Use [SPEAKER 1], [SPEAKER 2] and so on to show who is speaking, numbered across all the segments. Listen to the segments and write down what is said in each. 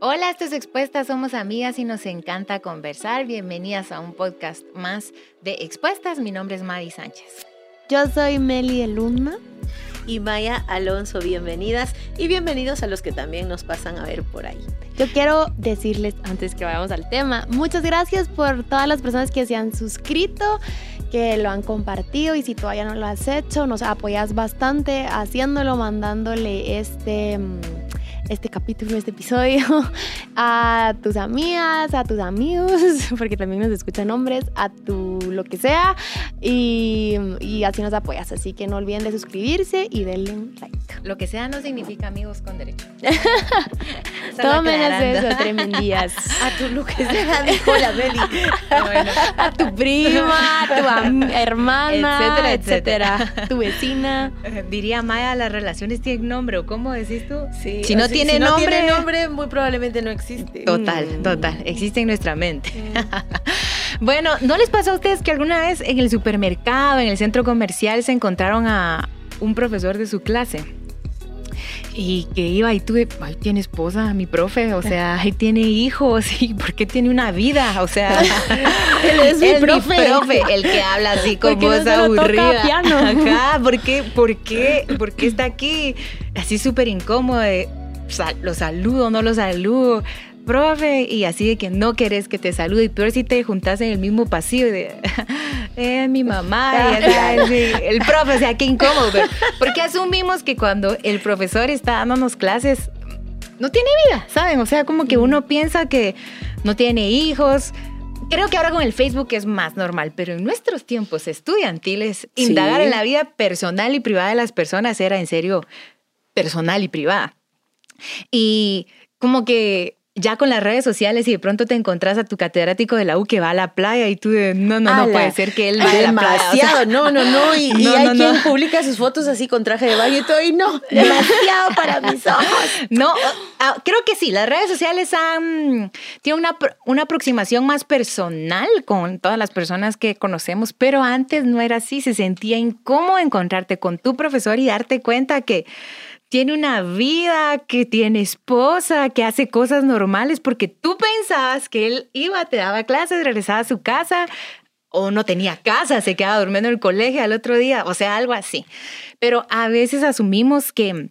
[SPEAKER 1] Hola, estos Expuestas, somos amigas y nos encanta conversar. Bienvenidas a un podcast más de Expuestas. Mi nombre es Madi Sánchez.
[SPEAKER 2] Yo soy Meli Elunma.
[SPEAKER 3] Y Maya Alonso, bienvenidas y bienvenidos a los que también nos pasan a ver por ahí.
[SPEAKER 2] Yo quiero decirles, antes que vayamos al tema, muchas gracias por todas las personas que se han suscrito, que lo han compartido y si todavía no lo has hecho, nos apoyas bastante haciéndolo, mandándole este mm, este capítulo, este episodio a tus amigas, a tus amigos, porque también nos escuchan hombres, a tu lo que sea, y, y así nos apoyas. Así que no olviden de suscribirse y denle un like.
[SPEAKER 1] Lo que sea no significa amigos con derecho.
[SPEAKER 2] Todo menos eso, tremendías.
[SPEAKER 3] A tu lo que sea, dijo la Meli.
[SPEAKER 2] Bueno. A tu prima, a tu hermana,
[SPEAKER 1] Etcétera,
[SPEAKER 2] etcétera,
[SPEAKER 1] etcétera.
[SPEAKER 2] Tu vecina.
[SPEAKER 1] Diría Maya, las relaciones tienen nombre, ¿o cómo decís tú?
[SPEAKER 3] Sí,
[SPEAKER 1] Si no tiene
[SPEAKER 3] si no
[SPEAKER 1] nombre-
[SPEAKER 3] tiene nombre, muy probablemente no existe.
[SPEAKER 1] Total,
[SPEAKER 2] Mm.
[SPEAKER 1] total, existe en nuestra mente. bueno, ¿no les pasó a ustedes que alguna vez en el supermercado, en el centro comercial, se encontraron a un profesor de su clase? Y que iba y tuve, ahí tiene esposa, mi profe, o sea, ahí tiene hijos, y ¿por qué tiene una vida? O sea,
[SPEAKER 2] Él es mi profe.
[SPEAKER 1] el que habla así con
[SPEAKER 2] ¿Por qué no
[SPEAKER 1] voz
[SPEAKER 2] toca
[SPEAKER 1] aburrida.
[SPEAKER 2] piano?
[SPEAKER 1] Ajá, ¿por qué, por qué, por qué está aquí? Así súper incómodo, de, sal- lo saludo, no lo saludo, profe, y así de que no querés que te salude, y peor si te juntas en el mismo pasillo de, eh, mi mamá, y así, así, el profe, o sea, qué incómodo, pero, porque asumimos que cuando el profesor está dándonos clases, no tiene vida, ¿saben? O sea, como que uno piensa que no tiene hijos. Creo que ahora con el Facebook es más normal, pero en nuestros tiempos estudiantiles,
[SPEAKER 3] Sí.
[SPEAKER 1] indagar en la vida personal y privada de las personas era en serio personal y privada. Y como que ya con las redes sociales y de pronto te encontrás a tu catedrático de la U que va a la playa y tú de, no, no, no
[SPEAKER 3] Ala,
[SPEAKER 1] puede ser que él vaya a la playa. O sea,
[SPEAKER 3] Demasiado, no, no, no. Y, hay
[SPEAKER 1] no,
[SPEAKER 3] quien
[SPEAKER 1] no.
[SPEAKER 3] publica sus fotos así con traje de baño y todo, y no, demasiado para mis ojos.
[SPEAKER 1] No, ah, creo que sí, las redes sociales han, tienen una, una aproximación más personal con todas las personas que conocemos, pero antes no era así, se sentía incómodo encontrarte con tu profesor y darte cuenta que tiene una vida, que tiene esposa, que hace cosas normales, porque tú pensabas que él iba, te daba clases, regresaba a su casa, o no tenía casa, se quedaba durmiendo en el colegio al otro día, o sea, algo así. Pero a veces asumimos que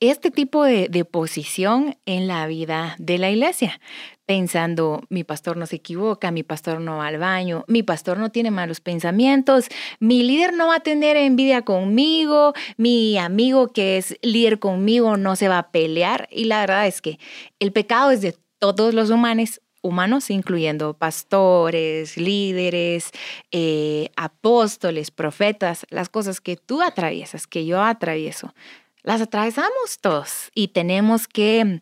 [SPEAKER 1] este tipo de, de posición en la vida de la iglesia, pensando, mi pastor no se equivoca, mi pastor no va al baño, mi pastor no tiene malos pensamientos, mi líder no va a tener envidia conmigo, mi amigo que es líder conmigo no se va a pelear. Y la verdad es que el pecado es de todos los humanos, humanos, incluyendo pastores, líderes, eh, apóstoles, profetas, las cosas que tú atraviesas, que yo atravieso las atravesamos todos y tenemos que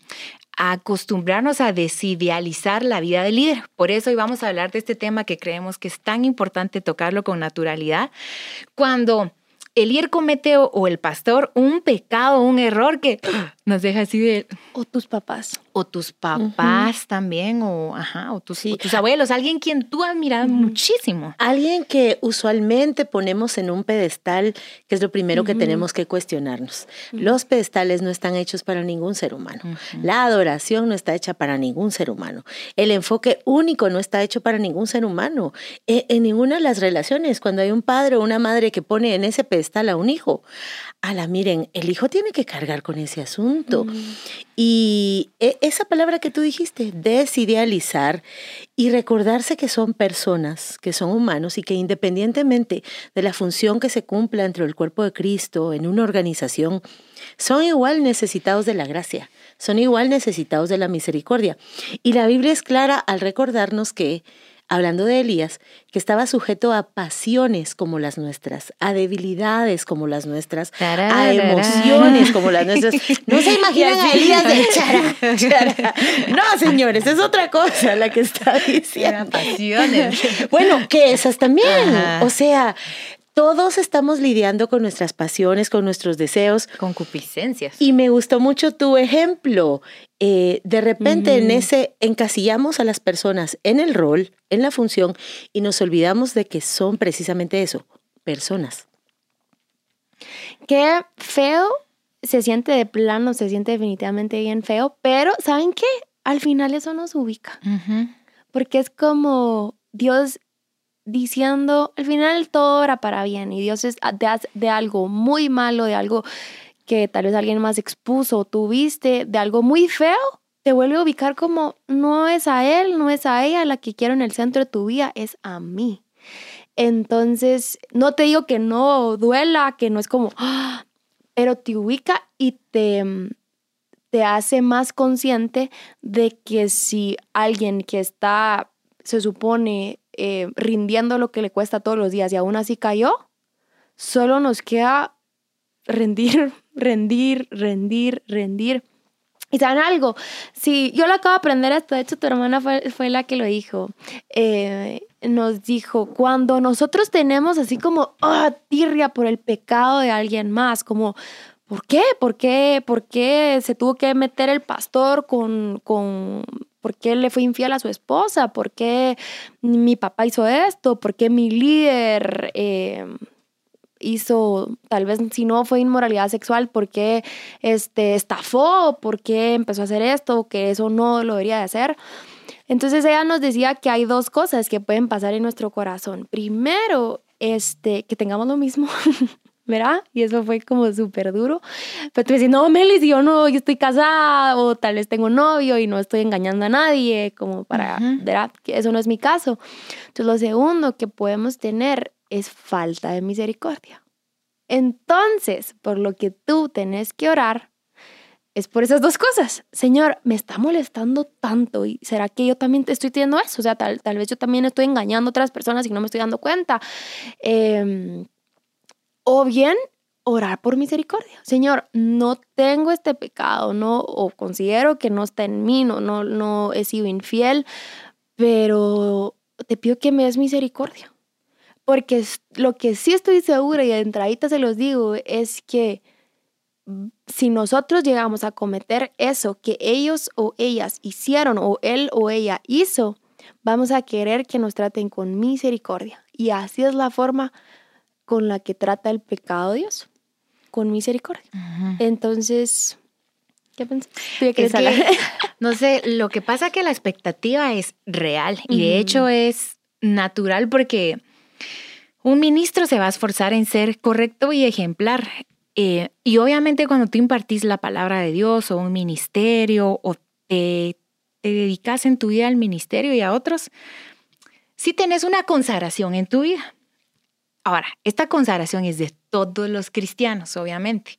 [SPEAKER 1] acostumbrarnos a desidealizar la vida del líder. Por eso hoy vamos a hablar de este tema que creemos que es tan importante tocarlo con naturalidad. Cuando el líder comete o, el pastor un pecado, un error que nos deja así de,
[SPEAKER 2] O tus papás.
[SPEAKER 1] o tus papás también, o, ajá, o, tus,
[SPEAKER 3] Sí.
[SPEAKER 1] o tus abuelos, alguien quien tú admiras muchísimo.
[SPEAKER 3] Alguien que usualmente ponemos en un pedestal, que es lo primero que tenemos que cuestionarnos. Los pedestales no están hechos para ningún ser humano. La adoración no está hecha para ningún ser humano. El enfoque único no está hecho para ningún ser humano. E- En, ninguna de las relaciones, cuando hay un padre o una madre que pone en ese pedestal a un hijo, a la miren, el hijo tiene que cargar con ese asunto. Y e- esa palabra que tú dijiste, desidealizar y recordarse que son personas, que son humanos y que independientemente de la función que se cumpla dentro del cuerpo de Cristo en una organización, son igual necesitados de la gracia, son igual necesitados de la misericordia. Y la Biblia es clara al recordarnos que hablando de Elías, que estaba sujeto a pasiones como las nuestras, a debilidades como las nuestras, a emociones como las nuestras. No se imaginan a. Elías de chara, chara. No, señores, es otra cosa la que está
[SPEAKER 1] Eran
[SPEAKER 3] diciendo.
[SPEAKER 1] pasiones.
[SPEAKER 3] Bueno, que esas también.
[SPEAKER 1] Ajá.
[SPEAKER 3] O sea, todos estamos lidiando con nuestras pasiones, con nuestros deseos.
[SPEAKER 1] Concupiscencias.
[SPEAKER 3] Y me gustó mucho tu ejemplo. Eh, de repente en ese encasillamos a las personas en el rol, en la función, y nos olvidamos de que son precisamente eso, personas.
[SPEAKER 2] Qué feo se siente de plano, se siente definitivamente bien feo, pero ¿saben qué? Al final eso nos ubica. Porque es como Dios diciendo, al final todo era para bien y Dios es de, de algo muy malo, de algo que tal vez alguien más expuso, tuviste, de algo muy feo, te vuelve a ubicar como no es a él, no es a ella la que quiero en el centro de tu vida, es a mí. Entonces, no te digo que no duela, que no es como, ¡ah! pero te ubica y te, te hace más consciente de que si alguien que está, se supone, eh, rindiendo lo que le cuesta todos los días y aún así cayó, solo nos queda rendir, rendir, rendir, rendir. Y saben algo, si yo lo acabo de aprender esto, de hecho tu hermana fue, la que lo dijo, eh, nos dijo, cuando nosotros tenemos así como, oh, tirria por el pecado de alguien más, como, ¿por qué? ¿Por qué? ¿Por qué se tuvo que meter el pastor con, con ¿Por qué le fue infiel a su esposa? ¿Por qué mi papá hizo esto? ¿Por qué mi líder eh, hizo, tal vez si no fue inmoralidad sexual, por qué este, estafó? ¿Por qué empezó a hacer esto? Que eso no lo debería de hacer. Entonces ella nos decía que hay dos cosas que pueden pasar en nuestro corazón. Primero, este, que tengamos lo mismo. ¿verdad? Y eso fue como súper duro. Pero tú dices, no, Melis, yo no, yo estoy casada o tal vez tengo novio y no estoy engañando a nadie, como para, ¿verdad? Que eso no es mi caso. Entonces, lo segundo que podemos tener es falta de misericordia. Entonces, por lo que tú tenés que orar, es por esas dos cosas. Señor, me está molestando tanto y será que yo también estoy teniendo eso. O sea, tal, tal vez yo también estoy engañando a otras personas y no me estoy dando cuenta. Eh, o bien orar por misericordia. Señor, no tengo este pecado, no, o considero que no está en mí, no, no, no he sido infiel, pero te pido que me des misericordia. Porque lo que sí estoy segura y de entradita se los digo es que si nosotros llegamos a cometer eso que ellos o ellas hicieron o él o ella hizo, vamos a querer que nos traten con misericordia. Y así es la forma con la que trata el pecado Dios, con misericordia. Entonces, ¿qué
[SPEAKER 1] no sé, lo que pasa es que la expectativa es real y de hecho es natural porque un ministro se va a esforzar en ser correcto y ejemplar. Eh, y obviamente cuando tú impartís la palabra de Dios o un ministerio o te, te dedicas en tu vida al ministerio y a otros, si tenés una consagración en tu vida. Ahora, esta consagración es de todos los cristianos, obviamente,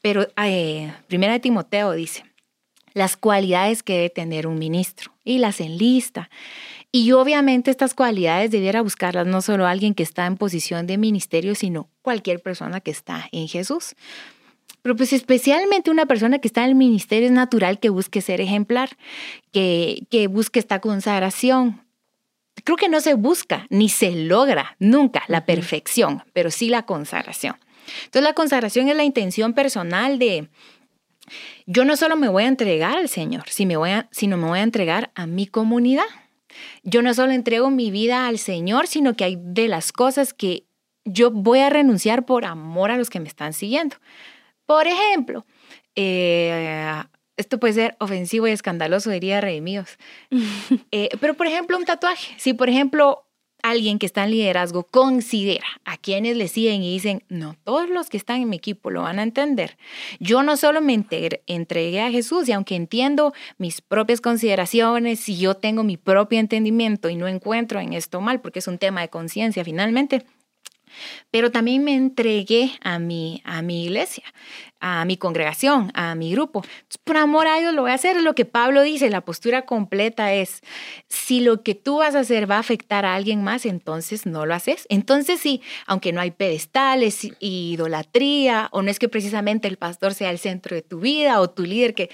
[SPEAKER 1] pero eh, Primera de Timoteo dice, las cualidades que debe tener un ministro y las enlista. Y obviamente estas cualidades debiera buscarlas no solo alguien que está en posición de ministerio, sino cualquier persona que está en Jesús. Pero pues especialmente una persona que está en el ministerio es natural que busque ser ejemplar, que, que busque esta consagración, creo que no se busca ni se logra nunca la perfección, pero sí la consagración. Entonces la consagración es la intención personal de, yo no solo me voy a entregar al Señor, sino me voy a entregar a mi comunidad. Yo no solo entrego mi vida al Señor, sino que hay de las cosas que yo voy a renunciar por amor a los que me están siguiendo. Por ejemplo, eh, esto puede ser ofensivo y escandaloso, diría redimidos. eh, pero, por ejemplo, un tatuaje. Si, por ejemplo, alguien que está en liderazgo considera a quienes le siguen y dicen, no, todos los que están en mi equipo lo van a entender. Yo no solo me entregué a Jesús y aunque entiendo mis propias consideraciones, y yo tengo mi propio entendimiento y no encuentro en esto mal, porque es un tema de conciencia finalmente, pero también me entregué a mi, a mi iglesia, a mi congregación, a mi grupo. por amor a Dios lo voy a hacer. Lo que Pablo dice, la postura completa es, si lo que tú vas a hacer va a afectar a alguien más, entonces no lo haces. Entonces sí, aunque no hay pedestales, idolatría, o no es que precisamente el pastor sea el centro de tu vida o tu líder, que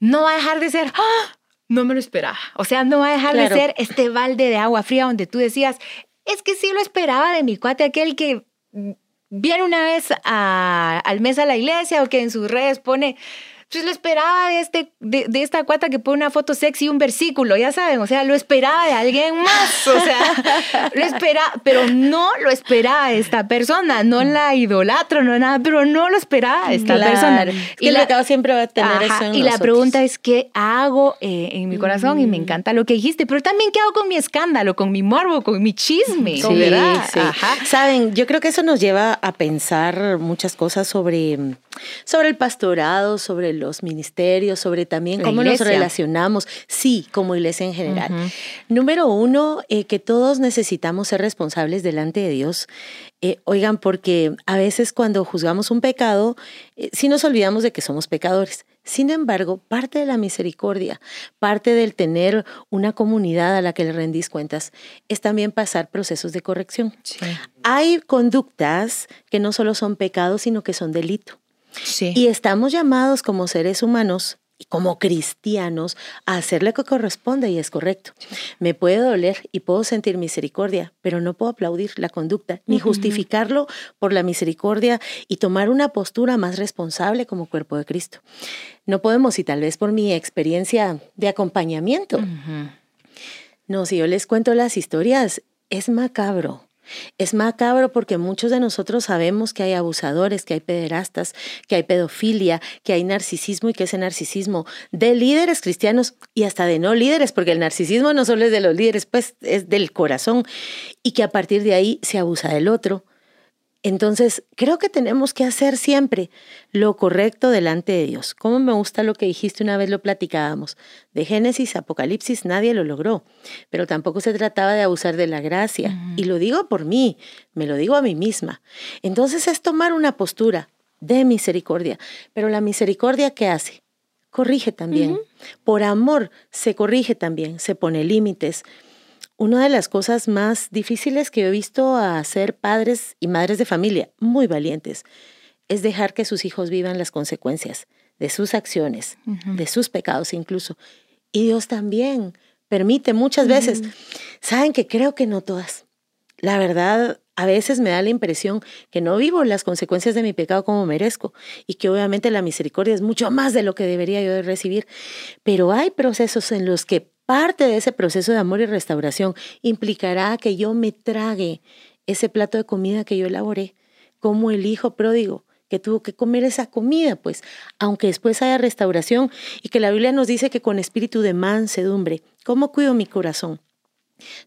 [SPEAKER 1] no va a dejar de ser... ¡ah! No me lo esperaba. O sea, no va a dejar de ser este balde de agua fría donde tú decías, es que sí lo esperaba de mi cuate, aquel que viene una vez al mes a la iglesia o que en sus redes pone pues lo esperaba de, este, de, de, esta cuata que pone una foto sexy y un versículo, ya saben, o sea, lo esperaba de alguien más, o sea, lo esperaba, pero no lo esperaba de esta persona, no la idolatro, no nada, pero no lo esperaba de esta persona.
[SPEAKER 3] y el pecado siempre va a tener eso en
[SPEAKER 1] Y la pregunta es, ¿qué hago eh, en mi corazón? Y me mm. encanta lo que dijiste, pero también, ¿qué hago con mi escándalo, con mi morbo, con mi chisme?
[SPEAKER 3] Sí, ¿verdad? Sí. Saben, yo creo que eso nos lleva a pensar muchas cosas sobre, sobre el pastorado, sobre los ministerios, sobre también cómo nos relacionamos, sí, como iglesia en general. Número uno, eh, que todos necesitamos ser responsables delante de Dios. Eh, oigan, porque a veces cuando juzgamos un pecado, eh, sí nos olvidamos de que somos pecadores. Sin embargo, parte de la misericordia, parte del tener una comunidad a la que le rendís cuentas, es también pasar procesos de corrección. Hay conductas que no solo son pecados, sino que son delito. Y estamos llamados como seres humanos y como cristianos a hacer lo que corresponde y es correcto. Me puede doler y puedo sentir misericordia, pero no puedo aplaudir la conducta ni justificarlo por la misericordia y tomar una postura más responsable como cuerpo de Cristo. No podemos, y tal vez por mi experiencia de acompañamiento. No, si yo les cuento las historias, es macabro. Es macabro porque muchos de nosotros sabemos que hay abusadores, que hay pederastas, que hay pedofilia, que hay narcisismo y que ese narcisismo de líderes cristianos y hasta de no líderes, porque el narcisismo no solo es de los líderes, pues es del corazón y que a partir de ahí se abusa del otro, entonces, creo que tenemos que hacer siempre lo correcto delante de Dios. Como me gusta lo que dijiste una vez lo platicábamos. De Génesis, Apocalipsis, nadie lo logró, pero tampoco se trataba de abusar de la gracia. Y lo digo por mí, me lo digo a mí misma. Entonces es tomar una postura de misericordia. Pero la misericordia, ¿qué hace? Corrige también. Por amor se corrige también, se pone límites una de las cosas más difíciles que he visto a ser padres y madres de familia, muy valientes, es dejar que sus hijos vivan las consecuencias de sus acciones, de sus pecados incluso. Y Dios también permite muchas veces. Saben que creo que no todas. La verdad, a veces me da la impresión que no vivo las consecuencias de mi pecado como merezco y que obviamente la misericordia es mucho más de lo que debería yo recibir. Pero hay procesos en los que Parte de ese proceso de amor y restauración implicará que yo me trague ese plato de comida que yo elaboré, como el hijo pródigo que tuvo que comer esa comida, pues, aunque después haya restauración y que la Biblia nos dice que con espíritu de mansedumbre, ¿cómo cuido mi corazón?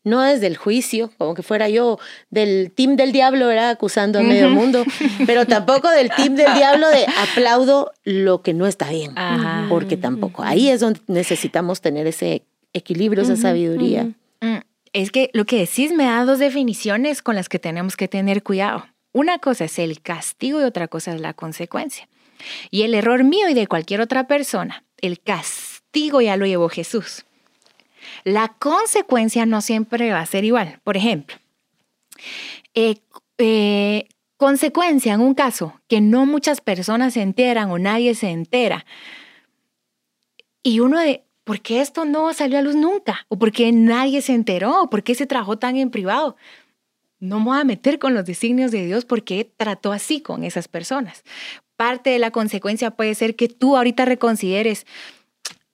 [SPEAKER 3] No desde el juicio, como que fuera yo del team del diablo, ¿verdad? Acusando a medio mundo, pero tampoco del team del diablo de aplaudo lo que no está bien, porque tampoco. Ahí es donde necesitamos tener ese equilibrio, esa sabiduría.
[SPEAKER 1] Mm, es que lo que decís me da dos definiciones con las que tenemos que tener cuidado. Una cosa es el castigo y otra cosa es la consecuencia. Y el error mío y de cualquier otra persona, el castigo ya lo llevó Jesús. La consecuencia no siempre va a ser igual. Por ejemplo, eh, eh, consecuencia en un caso que no muchas personas se enteran o nadie se entera. Y uno de, ¿por qué esto no salió a luz nunca? ¿O por qué nadie se enteró? ¿Por qué se trabajó tan en privado? No me voy a meter con los designios de Dios porque trató así con esas personas. Parte de la consecuencia puede ser que tú ahorita reconsideres,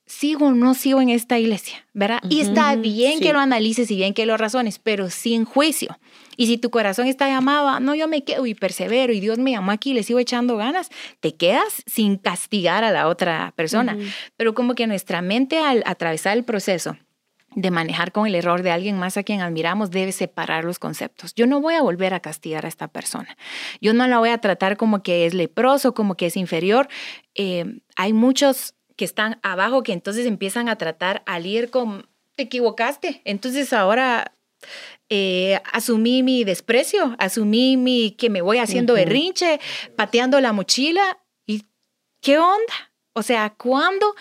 [SPEAKER 1] sigo o no sigo en esta iglesia, ¿verdad? y está bien que lo analices y bien que lo razones, pero sin juicio. Y si tu corazón está llamado, no, yo me quedo y persevero y Dios me llamó aquí y le sigo echando ganas, te quedas sin castigar a la otra persona. Pero como que nuestra mente al atravesar el proceso de manejar con el error de alguien más a quien admiramos debe separar los conceptos. Yo no voy a volver a castigar a esta persona. Yo no la voy a tratar como que es leproso, como que es inferior. Eh, hay muchos que están abajo que entonces empiezan a tratar al ir con, te equivocaste, entonces ahora eh, asumí mi desprecio, asumí mi que me voy haciendo berrinche, pateando la mochila. ¿Y qué onda? O sea, ¿cuándo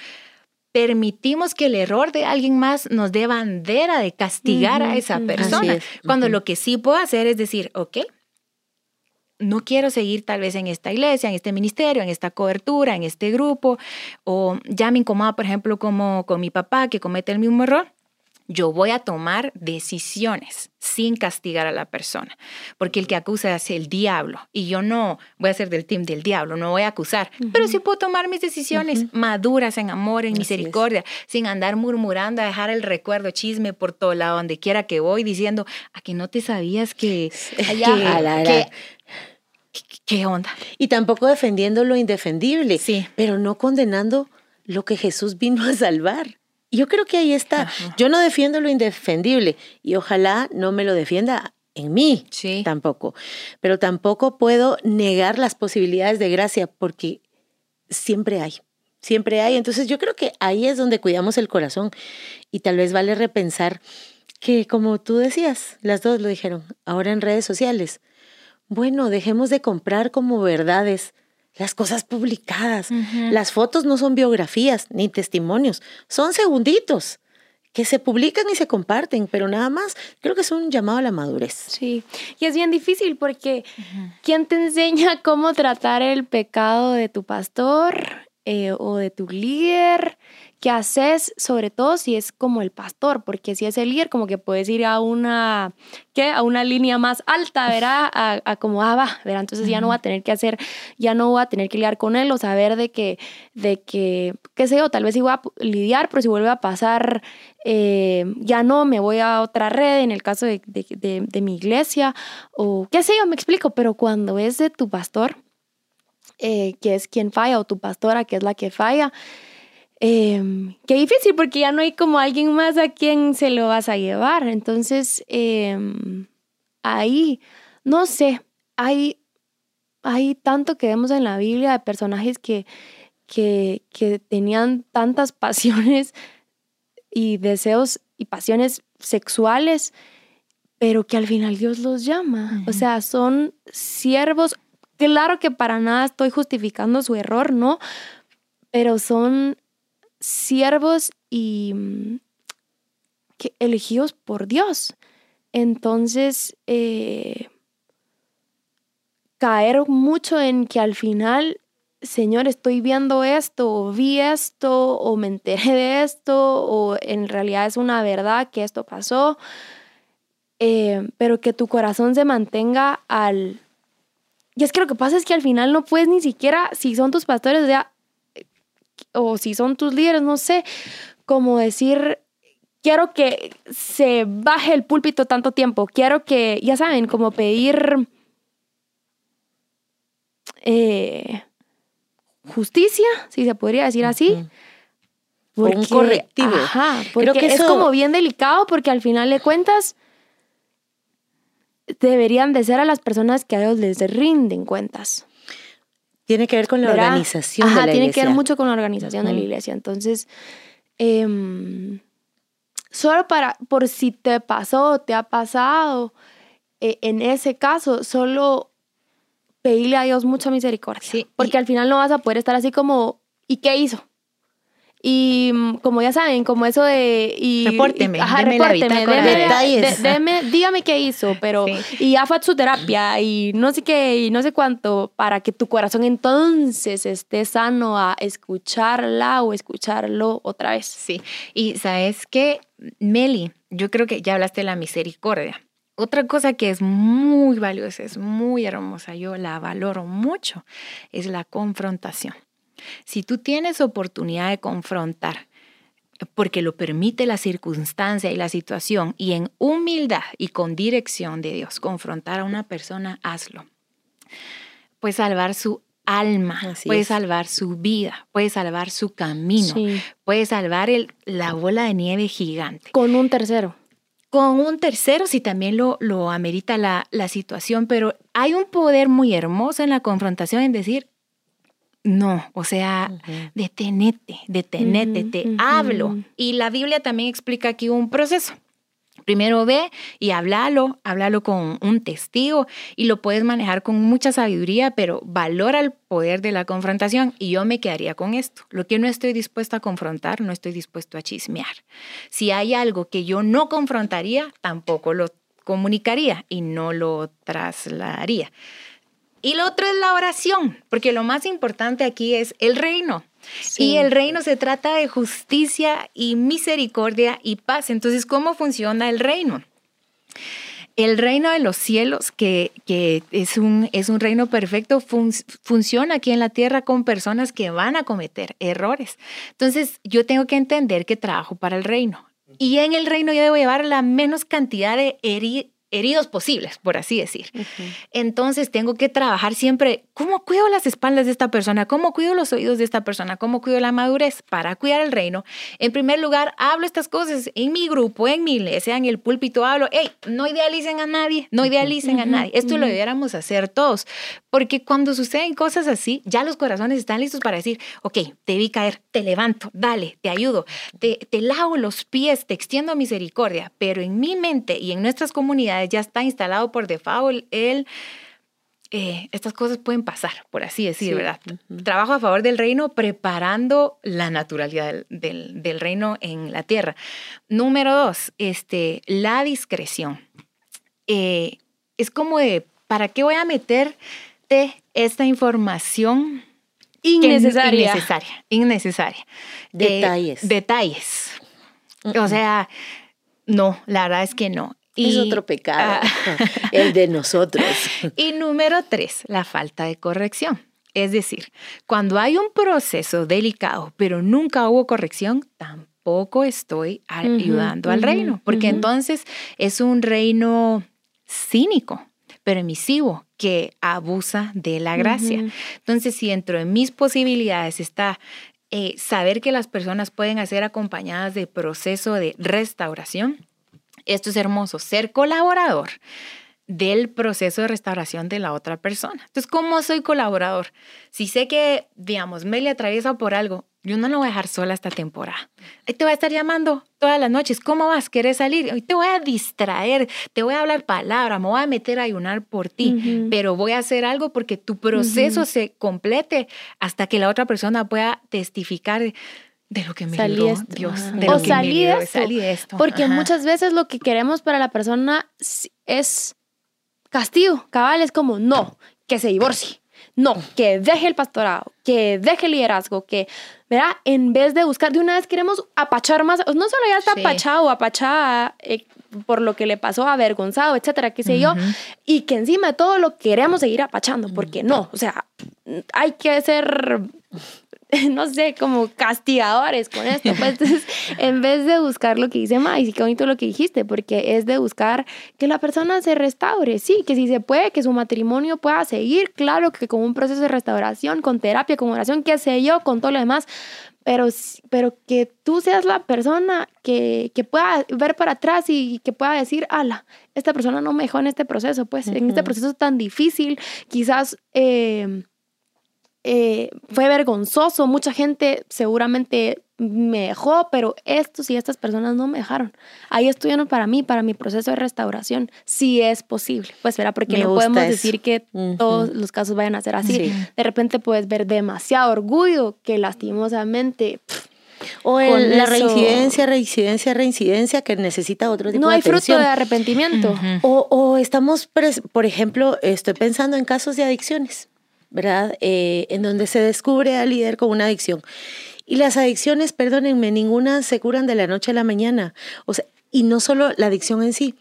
[SPEAKER 1] permitimos que el error de alguien más nos dé bandera de castigar a esa persona? Cuando lo que sí puedo hacer es decir, ok, no quiero seguir tal vez en esta iglesia, en este ministerio, en esta cobertura, en este grupo, o ya me incomoda, por ejemplo, como con mi papá que comete el mismo error, yo voy a tomar decisiones sin castigar a la persona, porque el que acusa es el diablo y yo no voy a ser del team del diablo, no voy a acusar, pero sí puedo tomar mis decisiones maduras en amor, en misericordia, sin andar murmurando, a dejar el recuerdo, chisme por todo lado, donde quiera que voy, diciendo, a que no te sabías que... que, ¿Qué onda?
[SPEAKER 3] Y tampoco defendiendo lo indefendible,
[SPEAKER 1] sí.
[SPEAKER 3] pero no condenando lo que Jesús vino a salvar. Yo creo que ahí está. Yo no defiendo lo indefendible y ojalá no me lo defienda en mí
[SPEAKER 1] sí.
[SPEAKER 3] tampoco. Pero tampoco puedo negar las posibilidades de gracia porque siempre hay, siempre hay. Entonces yo creo que ahí es donde cuidamos el corazón y tal vez vale repensar que como tú decías, las dos lo dijeron, ahora en redes sociales, bueno, dejemos de comprar como verdades las cosas publicadas. Las fotos no son biografías ni testimonios, son segunditos que se publican y se comparten, pero nada más. Creo que es un llamado a la madurez.
[SPEAKER 2] Sí, y es bien difícil porque ¿quién te enseña cómo tratar el pecado de tu pastor eh, o de tu líder? ¿Qué haces? Sobre todo si es como el pastor, porque si es el líder, como que puedes ir a una, ¿qué? A una línea más alta, ¿verdad? A, como, ah, va, ¿verdad? Entonces ya no va a tener que hacer, ya no va a tener que lidiar con él o saber de que, de que, qué sé yo, tal vez voy a lidiar, pero si vuelve a pasar, eh, ya no, me voy a otra red, en el caso de, de, mi iglesia, o qué sé yo, me explico, pero cuando es de tu pastor, eh, que es quien falla, o tu pastora, que es la que falla, eh, qué difícil porque ya no hay como alguien más a quien se lo vas a llevar. Entonces, em, ahí, no sé, hay, hay tanto que vemos en la Biblia de personajes que, que, que tenían tantas pasiones y deseos y pasiones sexuales, pero que al final Dios los llama. O sea, son siervos. Claro que para nada estoy justificando su error, ¿no? Pero son siervos y mm, elegidos por Dios. Entonces, eh, caer mucho en que al final, Señor, estoy viendo esto, o vi esto, o me enteré de esto, o en realidad es una verdad que esto pasó, eh, pero que tu corazón se mantenga al... Y es que lo que pasa es que al final no puedes ni siquiera, si son tus pastores, ya o si son tus líderes, no sé, como decir, quiero que se baje el púlpito tanto tiempo, quiero que, ya saben, como pedir eh, justicia, si se podría decir así.
[SPEAKER 3] un correctivo.
[SPEAKER 2] Ajá, porque que es como bien delicado porque al final de cuentas deberían de ser a las personas que a ellos les rinden cuentas.
[SPEAKER 3] Tiene que ver con la organización de la
[SPEAKER 2] tiene que ver mucho con la organización de la iglesia. Entonces, em, solo para, por si te pasó, te ha pasado, eh, en ese caso, solo pedirle a Dios mucha misericordia.
[SPEAKER 1] Sí,
[SPEAKER 2] porque al final no vas a poder estar así como, ¿y qué hizo? Y mm, como ya saben, como eso de... Y,
[SPEAKER 1] repórteme,
[SPEAKER 2] ajá,
[SPEAKER 1] deme
[SPEAKER 2] repórteme,
[SPEAKER 1] la
[SPEAKER 2] detalles. dígame qué hizo, pero... Y ya fue su terapia y no sé qué, y no sé cuánto, para que tu corazón entonces esté sano a escucharla o escucharlo otra vez.
[SPEAKER 1] Sí, y sabes qué, Meli, yo creo que ya hablaste de la misericordia. Otra cosa que es muy valiosa, es muy hermosa, yo la valoro mucho, es la confrontación. Si tú tienes oportunidad de confrontar, porque lo permite la circunstancia y la situación, y en humildad y con dirección de Dios, confrontar a una persona, hazlo. Puedes salvar su alma, puedes salvar su vida, puedes salvar su camino, puedes salvar la bola de nieve gigante.
[SPEAKER 2] Con un tercero.
[SPEAKER 1] Con un tercero, si también lo, lo amerita la, la situación, pero hay un poder muy hermoso en la confrontación en decir, no, o sea, detenete, detenete, te hablo. Y la Biblia también explica aquí un proceso. Primero ve y háblalo, háblalo con un testigo y lo puedes manejar con mucha sabiduría, pero valora el poder de la confrontación y yo me quedaría con esto. Lo que no estoy dispuesto a confrontar, no estoy dispuesto a chismear. Si hay algo que yo no confrontaría, tampoco lo comunicaría y no lo trasladaría. Y lo otro es la oración, porque lo más importante aquí es el reino. Y el reino se trata de justicia y misericordia y paz. Entonces, ¿cómo funciona el reino? El reino de los cielos, que, es, un, es un reino perfecto, funciona aquí en la tierra con personas que van a cometer errores. Entonces, yo tengo que entender que trabajo para el reino. Y en el reino yo debo llevar la menos cantidad de heridas heridos posibles, por así decir. Entonces tengo que trabajar siempre, ¿cómo cuido las espaldas de esta persona? ¿Cómo cuido los oídos de esta persona? ¿Cómo cuido la madurez para cuidar el reino? En primer lugar, hablo estas cosas en mi grupo, en mi iglesia, en el púlpito, hablo, hey, no idealicen a nadie, no idealicen a nadie. Esto lo debiéramos hacer todos, porque cuando suceden cosas así, ya los corazones están listos para decir, ok, te vi caer, te levanto, dale, te ayudo, te, te lavo los pies, te extiendo misericordia, pero en mi mente y en nuestras comunidades, ya está instalado por default el... Eh, estas cosas pueden pasar, por así decir, ¿verdad? Trabajo a favor del reino preparando la naturalidad del, reino en la tierra. Número dos, este, la discreción. Eh, es como de, ¿para qué voy a meterte esta información?
[SPEAKER 2] Innecesaria.
[SPEAKER 1] innecesaria. Innecesaria.
[SPEAKER 3] Detalles.
[SPEAKER 1] detalles. O sea, no, la verdad es que no
[SPEAKER 3] es otro pecado, ah. el de nosotros.
[SPEAKER 1] Y número tres, la falta de corrección. Es decir, cuando hay un proceso delicado, pero nunca hubo corrección, tampoco estoy ayudando al reino, porque entonces es un reino cínico, permisivo, que abusa de la gracia. Entonces, si dentro de mis posibilidades está eh, saber que las personas pueden ser acompañadas de proceso de restauración, esto es hermoso, ser colaborador del proceso de restauración de la otra persona. Entonces, ¿cómo soy colaborador? Si sé que, digamos, Meli atraviesa por algo, yo no lo voy a dejar sola esta temporada. Te voy a estar llamando todas las noches. ¿Cómo vas? ¿Quieres salir? Hoy te voy a distraer, te voy a hablar palabra, me voy a meter a ayunar por ti, pero voy a hacer algo porque tu proceso se complete hasta que la otra persona pueda testificar de lo que me salí Dios, de
[SPEAKER 2] o salí, de esto, Porque muchas veces lo que queremos para la persona es castigo, cabal, es como, no, que se divorcie, no, que deje el pastorado, que deje el liderazgo, que, ¿verdad? En vez de buscar, de una vez queremos apachar más, no solo ya está apachado, apachada eh, por lo que le pasó, avergonzado, etcétera, qué sé yo, y que encima de todo lo queremos seguir apachando, porque no, o sea, hay que ser no sé, como castigadores con esto. Pues entonces, en vez de buscar lo que dice May, sí qué bonito lo que dijiste, porque es de buscar que la persona se restaure, sí, que si se puede, que su matrimonio pueda seguir, claro que con un proceso de restauración, con terapia, con oración, qué sé yo, con todo lo demás, pero, pero que tú seas la persona que, que pueda ver para atrás y que pueda decir, ala, esta persona no me dejó en este proceso, pues en este proceso tan difícil, quizás... Eh, eh, fue vergonzoso, mucha gente seguramente me dejó, pero estos y estas personas no me dejaron. Ahí estuvieron para mí, para mi proceso de restauración, si es posible. Pues verá, porque no podemos decir que todos los casos vayan a ser así. De repente puedes ver demasiado orgullo que lastimosamente...
[SPEAKER 3] o la reincidencia, reincidencia, reincidencia que necesita otro tipo
[SPEAKER 2] de
[SPEAKER 3] No hay
[SPEAKER 2] fruto de arrepentimiento.
[SPEAKER 3] o, o estamos, por ejemplo, estoy pensando en casos de adicciones ¿verdad? Eh, en donde se descubre al líder con una adicción. Y las adicciones, perdónenme, ninguna se curan de la noche a la mañana. O sea, y no solo la adicción en sí,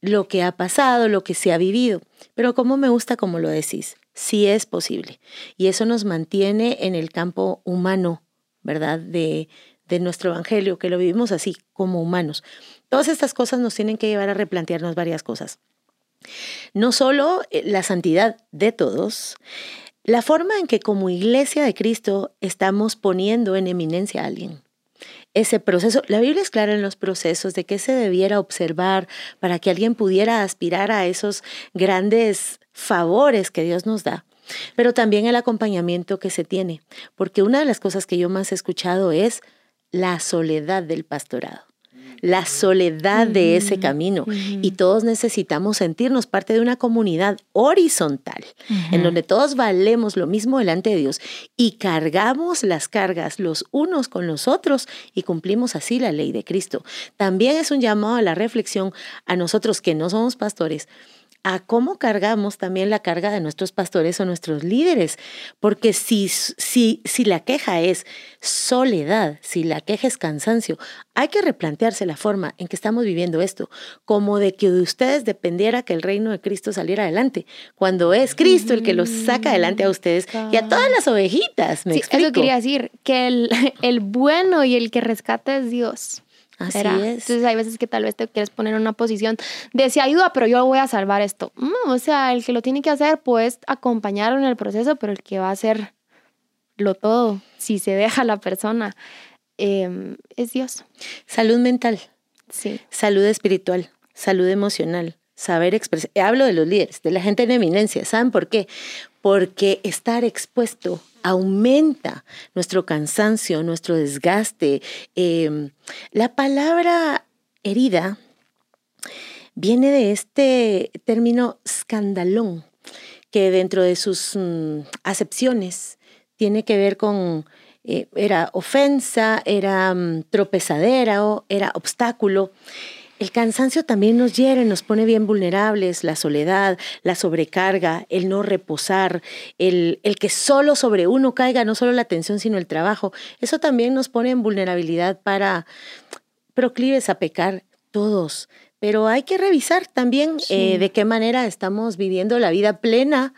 [SPEAKER 3] lo que ha pasado, lo que se ha vivido. Pero como me gusta como lo decís, sí es posible. Y eso nos mantiene en el campo humano, ¿verdad? De, de nuestro evangelio, que lo vivimos así, como humanos. Todas estas cosas nos tienen que llevar a replantearnos varias cosas. No solo eh, la santidad de todos, la forma en que como iglesia de Cristo estamos poniendo en eminencia a alguien. Ese proceso, la Biblia es clara en los procesos de qué se debiera observar para que alguien pudiera aspirar a esos grandes favores que Dios nos da, pero también el acompañamiento que se tiene, porque una de las cosas que yo más he escuchado es la soledad del pastorado la soledad de ese camino. Y todos necesitamos sentirnos parte de una comunidad horizontal, en donde todos valemos lo mismo delante de Dios y cargamos las cargas los unos con los otros y cumplimos así la ley de Cristo. También es un llamado a la reflexión a nosotros que no somos pastores a cómo cargamos también la carga de nuestros pastores o nuestros líderes. Porque si, si, si la queja es soledad, si la queja es cansancio, hay que replantearse la forma en que estamos viviendo esto, como de que de ustedes dependiera que el reino de Cristo saliera adelante, cuando es Cristo el que los saca adelante a ustedes y a todas las ovejitas. ¿me
[SPEAKER 2] sí,
[SPEAKER 3] explico?
[SPEAKER 2] eso quería decir, que el, el bueno y el que rescata es Dios.
[SPEAKER 3] Así
[SPEAKER 2] ¿verdad?
[SPEAKER 3] es.
[SPEAKER 2] Entonces hay veces que tal vez te quieres poner en una posición de si ayuda, pero yo voy a salvar esto. O sea, el que lo tiene que hacer, pues acompañarlo en el proceso, pero el que va a hacer lo todo, si se deja la persona, eh, es Dios.
[SPEAKER 3] Salud mental,
[SPEAKER 2] Sí.
[SPEAKER 3] salud espiritual, salud emocional, saber expresar. Hablo de los líderes, de la gente en eminencia. ¿Saben por qué? Porque estar expuesto aumenta nuestro cansancio, nuestro desgaste. Eh, la palabra herida viene de este término escandalón, que dentro de sus mm, acepciones tiene que ver con, eh, era ofensa, era mm, tropezadera, o era obstáculo. El cansancio también nos hiere, nos pone bien vulnerables, la soledad, la sobrecarga, el no reposar, el, el que solo sobre uno caiga no solo la atención, sino el trabajo. Eso también nos pone en vulnerabilidad para proclives a pecar todos. Pero hay que revisar también
[SPEAKER 2] Sí.
[SPEAKER 3] eh, de qué manera estamos viviendo la vida plena,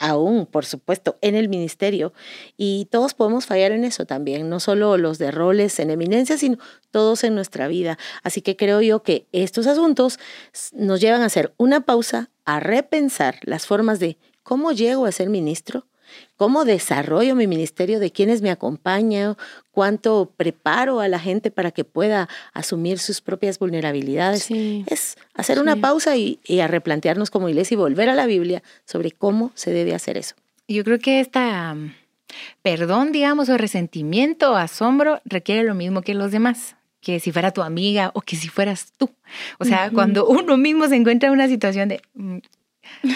[SPEAKER 3] aún, por supuesto, en el ministerio. Y todos podemos fallar en eso también, no solo los de roles en eminencia, sino todos en nuestra vida. Así que creo yo que estos asuntos nos llevan a hacer una pausa, a repensar las formas de cómo llego a ser ministro, cómo desarrollo mi ministerio, de quiénes me acompañan, cuánto preparo a la gente para que pueda asumir sus propias vulnerabilidades.
[SPEAKER 2] Sí.
[SPEAKER 3] Es hacer una pausa y, y a replantearnos como iglesia y volver a la Biblia sobre cómo se debe hacer eso.
[SPEAKER 1] Yo creo que esta mm, perdón, digamos, o resentimiento o asombro requiere lo mismo que los demás, que si fuera tu amiga o que si fueras tú. O sea, cuando uno mismo se encuentra en una situación de, mm,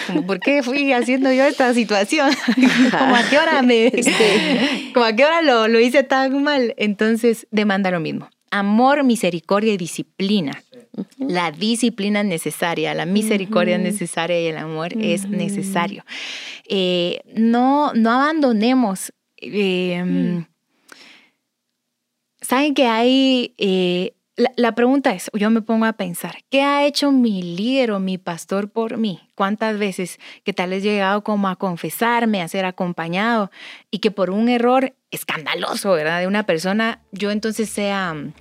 [SPEAKER 1] como, ¿por qué fui haciendo yo esta situación? como a qué hora me,
[SPEAKER 3] Este.
[SPEAKER 1] como a qué hora lo, lo hice tan mal. Entonces, demanda lo mismo. Amor, misericordia y disciplina. La disciplina es necesaria, la misericordia es necesaria y el amor es necesario. Eh, no, no abandonemos. eh,
[SPEAKER 2] Mm.
[SPEAKER 1] Saben que hay, eh, la, la pregunta es, yo me pongo a pensar, ¿qué ha hecho mi líder o mi pastor por mí? ¿Cuántas veces que tal he llegado como a confesarme, a ser acompañado y que por un error escandaloso, ¿verdad? De una persona, yo entonces sea mm,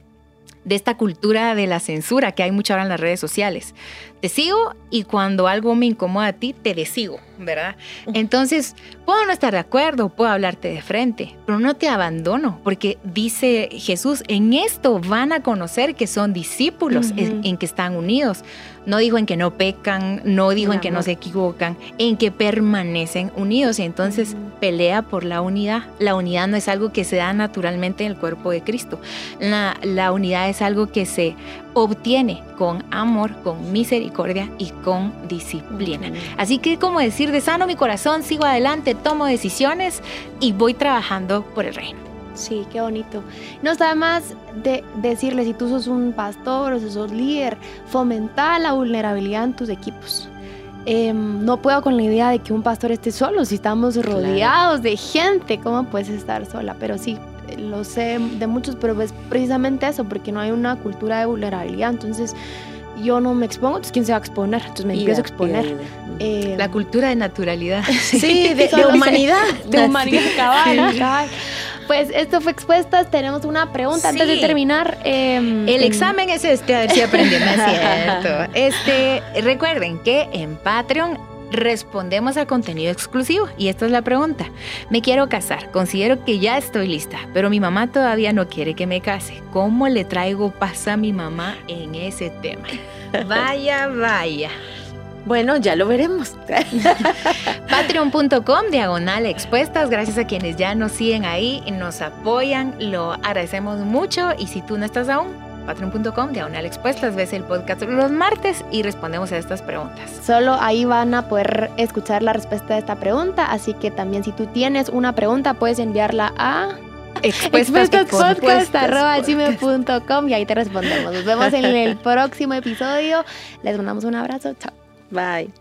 [SPEAKER 1] de esta cultura de la censura que hay mucho ahora en las redes sociales. Te sigo y cuando algo me incomoda a ti, te desigo, ¿verdad? Entonces, puedo no estar de acuerdo, puedo hablarte de frente, pero no te abandono, porque dice Jesús, en esto van a conocer que son discípulos, en que están unidos. No dijo en que no pecan, no dijo
[SPEAKER 3] En
[SPEAKER 1] que no se equivocan, en que permanecen unidos. Y entonces pelea por la unidad. La unidad no es algo que se da naturalmente en el cuerpo de Cristo. La, la unidad es algo que se obtiene con amor, con misericordia y con disciplina. Así que como decir, de sano mi corazón, sigo adelante, tomo decisiones y voy trabajando por el reino.
[SPEAKER 2] Sí, qué bonito. No está más de decirle, si tú sos un pastor o si sos líder, fomentar la vulnerabilidad en tus equipos. Em, no puedo con la idea de que un pastor esté solo, si estamos
[SPEAKER 3] Claro.
[SPEAKER 2] rodeados de gente, ¿cómo puedes estar sola? Pero sí, lo sé de muchos, pero es precisamente eso, porque no hay una cultura de vulnerabilidad. Entonces, yo no me expongo, entonces ¿quién se va a exponer? Entonces me empiezo a exponer. Em,
[SPEAKER 1] La cultura de naturalidad.
[SPEAKER 3] Sí, de, humanidad.
[SPEAKER 2] de humanidad cabal. Pues esto fue Expuestas. Tenemos una pregunta antes de terminar. em,
[SPEAKER 1] El
[SPEAKER 2] em,
[SPEAKER 1] examen es este, a ver si aprenden, ¿no es cierto? Este, recuerden que en Patreon respondemos a contenido exclusivo y esta es la pregunta. Me quiero casar, considero que ya estoy lista, pero mi mamá todavía no quiere que me case. ¿Cómo le traigo paz a mi mamá en ese tema? Vaya, vaya.
[SPEAKER 3] Bueno, ya lo veremos.
[SPEAKER 1] Patreon.com, diagonal expuestas. Gracias a quienes ya nos siguen ahí y nos apoyan. Lo agradecemos mucho. Y si tú no estás aún, patreon.com, diagonal expuestas. Ves el podcast los martes y respondemos a estas preguntas.
[SPEAKER 2] Solo ahí van a poder escuchar la respuesta de esta pregunta. Así que también si tú tienes una pregunta, puedes enviarla a expuestaspodcast.gmail.com y ahí te respondemos. Nos vemos en el próximo episodio. Les mandamos un abrazo. Chao.
[SPEAKER 3] Bye.